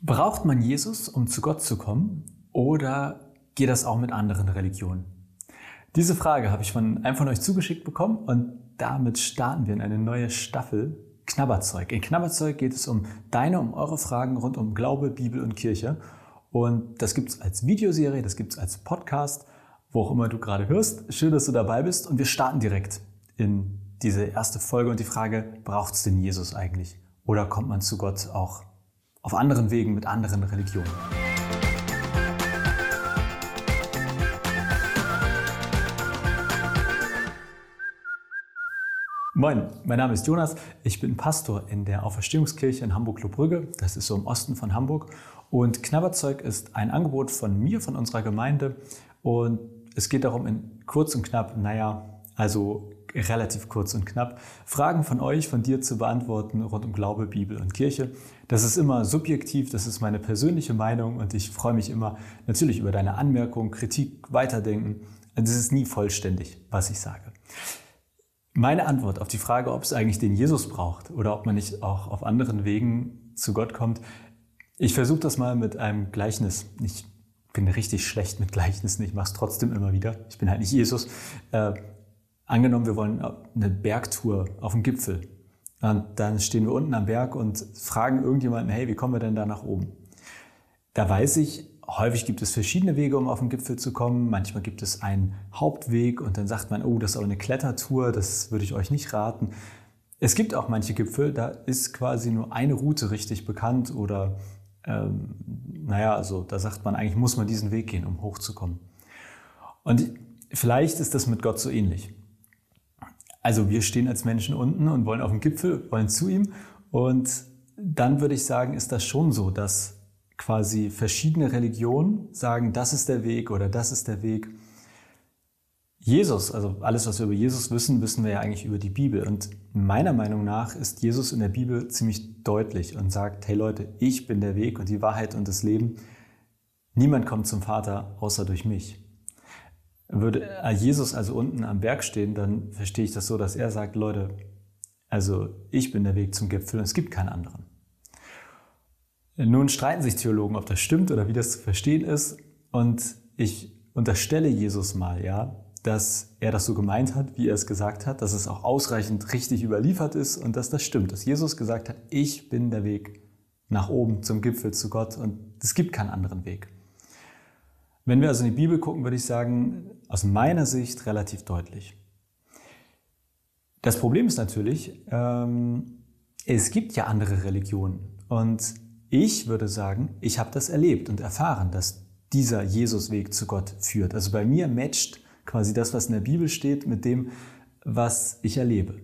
Braucht man Jesus, um zu Gott zu kommen, oder geht das auch mit anderen Religionen? Diese Frage habe ich von einem von euch zugeschickt bekommen und damit starten wir in eine neue Staffel Knabberzeug. In Knabberzeug geht es um deine, um eure Fragen rund um Glaube, Bibel und Kirche. Und das gibt es als Videoserie, das gibt es als Podcast, wo auch immer du gerade hörst. Schön, dass du dabei bist und wir starten direkt in diese erste Folge und die Frage, braucht es denn Jesus eigentlich? Oder kommt man zu Gott auch auf anderen Wegen mit anderen Religionen. Moin, mein Name ist Jonas. Ich bin Pastor in der Auferstehungskirche in Hamburg-Lobrügge. Das ist so im Osten von Hamburg. Und Knabberzeug ist ein Angebot von mir, von unserer Gemeinde. Und es geht darum, in kurz und knapp, naja, also relativ kurz und knapp, Fragen von euch, von dir zu beantworten rund um Glaube, Bibel und Kirche. Das ist immer subjektiv, das ist meine persönliche Meinung und ich freue mich immer natürlich über deine Anmerkungen, Kritik, Weiterdenken. Es ist nie vollständig, was ich sage. Meine Antwort auf die Frage, ob es eigentlich den Jesus braucht oder ob man nicht auch auf anderen Wegen zu Gott kommt, ich versuche das mal mit einem Gleichnis. Ich bin richtig schlecht mit Gleichnissen, ich mache es trotzdem immer wieder. Ich bin halt nicht Jesus. Äh, Angenommen, wir wollen eine Bergtour auf dem Gipfel. Und dann stehen wir unten am Berg und fragen irgendjemanden, hey, wie kommen wir denn da nach oben? Da weiß ich, häufig gibt es verschiedene Wege, um auf den Gipfel zu kommen. Manchmal gibt es einen Hauptweg und dann sagt man, oh, das ist aber eine Klettertour, das würde ich euch nicht raten. Es gibt auch manche Gipfel, da ist quasi nur eine Route richtig bekannt oder ähm, naja, also da sagt man, eigentlich muss man diesen Weg gehen, um hochzukommen. Und vielleicht ist das mit Gott so ähnlich. Also wir stehen als Menschen unten und wollen auf dem Gipfel, wollen zu ihm. Und dann würde ich sagen, ist das schon so, dass quasi verschiedene Religionen sagen, das ist der Weg oder das ist der Weg. Jesus, also alles, was wir über Jesus wissen, wissen wir ja eigentlich über die Bibel. Und meiner Meinung nach ist Jesus in der Bibel ziemlich deutlich und sagt, hey Leute, ich bin der Weg und die Wahrheit und das Leben. Niemand kommt zum Vater außer durch mich. Würde Jesus also unten am Berg stehen, dann verstehe ich das so, dass er sagt, Leute, also ich bin der Weg zum Gipfel und es gibt keinen anderen. Nun streiten sich Theologen, ob das stimmt oder wie das zu verstehen ist. Und ich unterstelle Jesus mal, ja, dass er das so gemeint hat, wie er es gesagt hat, dass es auch ausreichend richtig überliefert ist und dass das stimmt, dass Jesus gesagt hat, ich bin der Weg nach oben zum Gipfel zu Gott und es gibt keinen anderen Weg. Wenn wir also in die Bibel gucken, würde ich sagen, aus meiner Sicht relativ deutlich. Das Problem ist natürlich, ähm, es gibt ja andere Religionen. Und ich würde sagen, ich habe das erlebt und erfahren, dass dieser Jesusweg zu Gott führt. Also bei mir matcht quasi das, was in der Bibel steht, mit dem, was ich erlebe.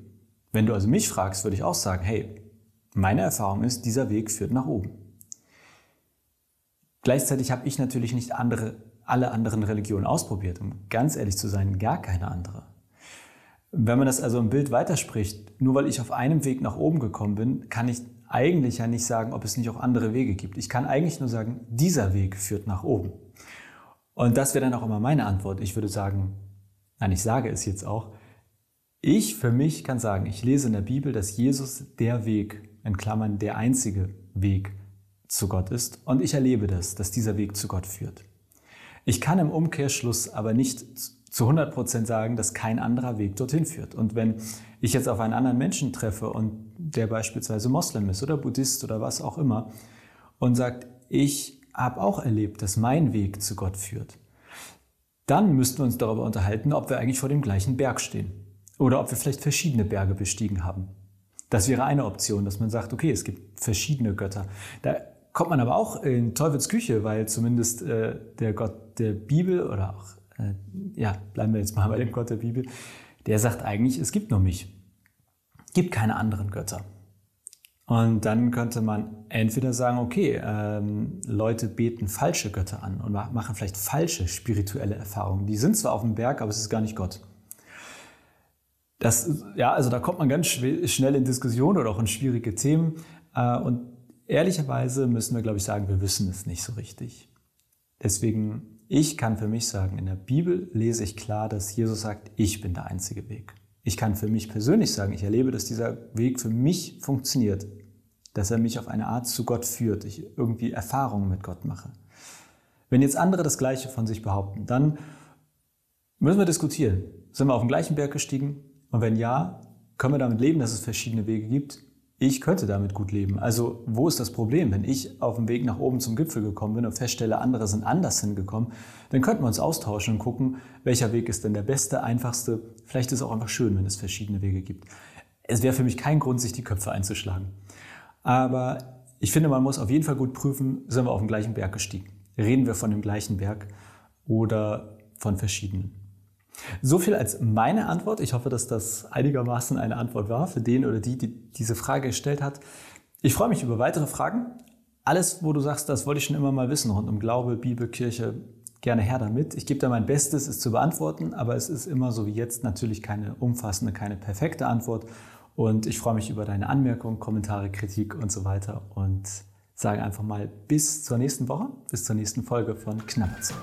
Wenn du also mich fragst, würde ich auch sagen, hey, meine Erfahrung ist, dieser Weg führt nach oben. Gleichzeitig habe ich natürlich nicht andere alle anderen Religionen ausprobiert, um ganz ehrlich zu sein, gar keine andere. Wenn man das also im Bild weiterspricht, nur weil ich auf einem Weg nach oben gekommen bin, kann ich eigentlich ja nicht sagen, ob es nicht auch andere Wege gibt. Ich kann eigentlich nur sagen, dieser Weg führt nach oben. Und das wäre dann auch immer meine Antwort. Ich würde sagen, nein, ich sage es jetzt auch, ich für mich kann sagen, ich lese in der Bibel, dass Jesus der Weg, in Klammern der einzige Weg zu Gott ist. Und ich erlebe das, dass dieser Weg zu Gott führt. Ich kann im Umkehrschluss aber nicht zu 100 Prozent sagen, dass kein anderer Weg dorthin führt. Und wenn ich jetzt auf einen anderen Menschen treffe und der beispielsweise Moslem ist oder Buddhist oder was auch immer und sagt, ich habe auch erlebt, dass mein Weg zu Gott führt, dann müssten wir uns darüber unterhalten, ob wir eigentlich vor dem gleichen Berg stehen oder ob wir vielleicht verschiedene Berge bestiegen haben. Das wäre eine Option, dass man sagt, okay, es gibt verschiedene Götter. Da kommt man aber auch in Teufels Küche, weil zumindest äh, der Gott der Bibel oder auch, äh, ja, bleiben wir jetzt mal bei dem Gott der Bibel, der sagt eigentlich, es gibt nur mich. Es gibt keine anderen Götter. Und dann könnte man entweder sagen, okay, ähm, Leute beten falsche Götter an und machen vielleicht falsche spirituelle Erfahrungen. Die sind zwar auf dem Berg, aber es ist gar nicht Gott. Das, ja, also da kommt man ganz schnell in Diskussionen oder auch in schwierige Themen. Äh, und ehrlicherweise müssen wir, glaube ich, sagen, wir wissen es nicht so richtig. Deswegen, ich kann für mich sagen, in der Bibel lese ich klar, dass Jesus sagt, ich bin der einzige Weg. Ich kann für mich persönlich sagen, ich erlebe, dass dieser Weg für mich funktioniert. dass er mich auf eine Art zu Gott führt, ich irgendwie Erfahrungen mit Gott mache. Wenn jetzt andere das Gleiche von sich behaupten, dann müssen wir diskutieren. Sind wir auf den gleichen Berg gestiegen? Und wenn ja, können wir damit leben, dass es verschiedene Wege gibt? Ich könnte damit gut leben. Also wo ist das Problem? Wenn ich auf dem Weg nach oben zum Gipfel gekommen bin und feststelle, andere sind anders hingekommen, dann könnten wir uns austauschen und gucken, welcher Weg ist denn der beste, einfachste. Vielleicht ist es auch einfach schön, wenn es verschiedene Wege gibt. Es wäre für mich kein Grund, sich die Köpfe einzuschlagen. Aber ich finde, man muss auf jeden Fall gut prüfen, sind wir auf dem gleichen Berg gestiegen? Reden wir von dem gleichen Berg oder von verschiedenen? So viel als meine Antwort. Ich hoffe, dass das einigermaßen eine Antwort war für den oder die, die diese Frage gestellt hat. Ich freue mich über weitere Fragen. Alles, wo du sagst, das wollte ich schon immer mal wissen rund um Glaube, Bibel, Kirche, gerne her damit. Ich gebe da mein Bestes, es zu beantworten, aber es ist immer so wie jetzt natürlich keine umfassende, keine perfekte Antwort. Und ich freue mich über deine Anmerkungen, Kommentare, Kritik und so weiter und sage einfach mal bis zur nächsten Woche, bis zur nächsten Folge von Knabberzeug.